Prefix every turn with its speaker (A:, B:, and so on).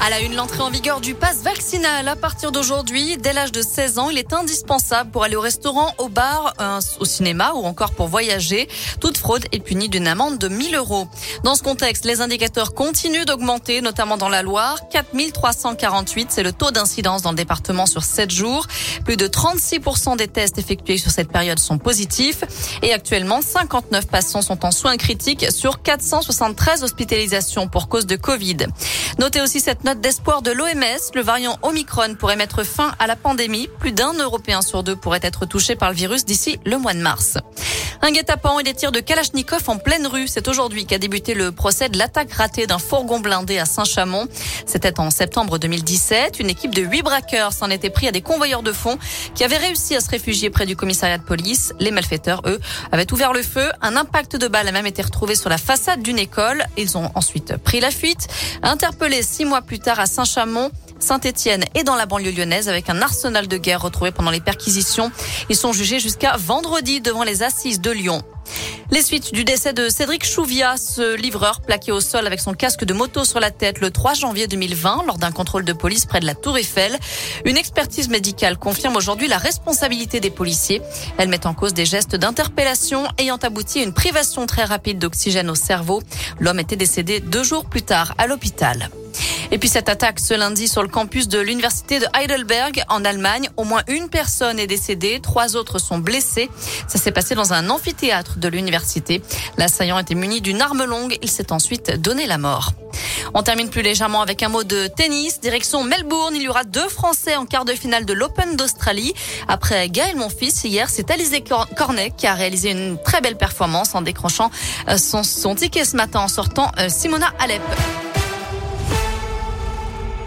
A: À la une, l'entrée en vigueur du pass vaccinal à partir d'aujourd'hui. Dès l'âge de 16 ans, il est indispensable pour aller au restaurant, au bar, au cinéma ou encore pour voyager. Toute fraude est punie d'une amende de 1000 euros. Dans ce contexte, les indicateurs continuent d'augmenter, notamment dans la Loire. 4348, c'est le taux d'incidence dans le département sur 7 jours. Plus de 36% des tests effectués sur cette période sont positifs. Et actuellement, 59 patients sont en soins critiques sur 473 hospitalisations pour cause de Covid. Notez aussi cette note d'espoir de l'OMS. Le variant Omicron pourrait mettre fin à la pandémie. Plus d'un Européen sur deux pourrait être touché par le virus d'ici le mois de mars. Un guet-apens et des tirs de Kalachnikov en pleine rue. C'est aujourd'hui qu'a débuté le procès de l'attaque ratée d'un fourgon blindé à Saint-Chamond. C'était en septembre 2017. Une équipe de huit braqueurs s'en était pris à des convoyeurs de fonds qui avaient réussi à se réfugier près du commissariat de police. Les malfaiteurs, eux, avaient ouvert le feu. Un impact de balle a même été retrouvé sur la façade d'une école. Ils ont ensuite pris la fuite. Interpellés six mois plus tard à Saint-Chamond, Saint-Étienne et dans la banlieue lyonnaise avec un arsenal de guerre retrouvé pendant les perquisitions. Ils sont jugés jusqu'à vendredi devant les assises de Lyon. Les suites du décès de Cédric Chouvia, ce livreur plaqué au sol avec son casque de moto sur la tête le 3 janvier 2020 lors d'un contrôle de police près de la Tour Eiffel. Une expertise médicale confirme aujourd'hui la responsabilité des policiers. Elle met en cause des gestes d'interpellation ayant abouti à une privation très rapide d'oxygène au cerveau. L'homme était décédé deux jours plus tard à l'hôpital. Et puis cette attaque ce lundi sur le campus de l'université de Heidelberg en Allemagne, au moins une personne est décédée, trois autres sont blessés. Ça s'est passé dans un amphithéâtre de l'université. L'assaillant était muni d'une arme longue, il s'est ensuite donné la mort. On termine plus légèrement avec un mot de tennis. Direction Melbourne, il y aura deux Français en quart de finale de l'Open d'Australie. Après Gaël Monfils, hier, c'est Alizé Cornet qui a réalisé une très belle performance en décrochant euh, son, son ticket ce matin en sortant euh, Simona Alep.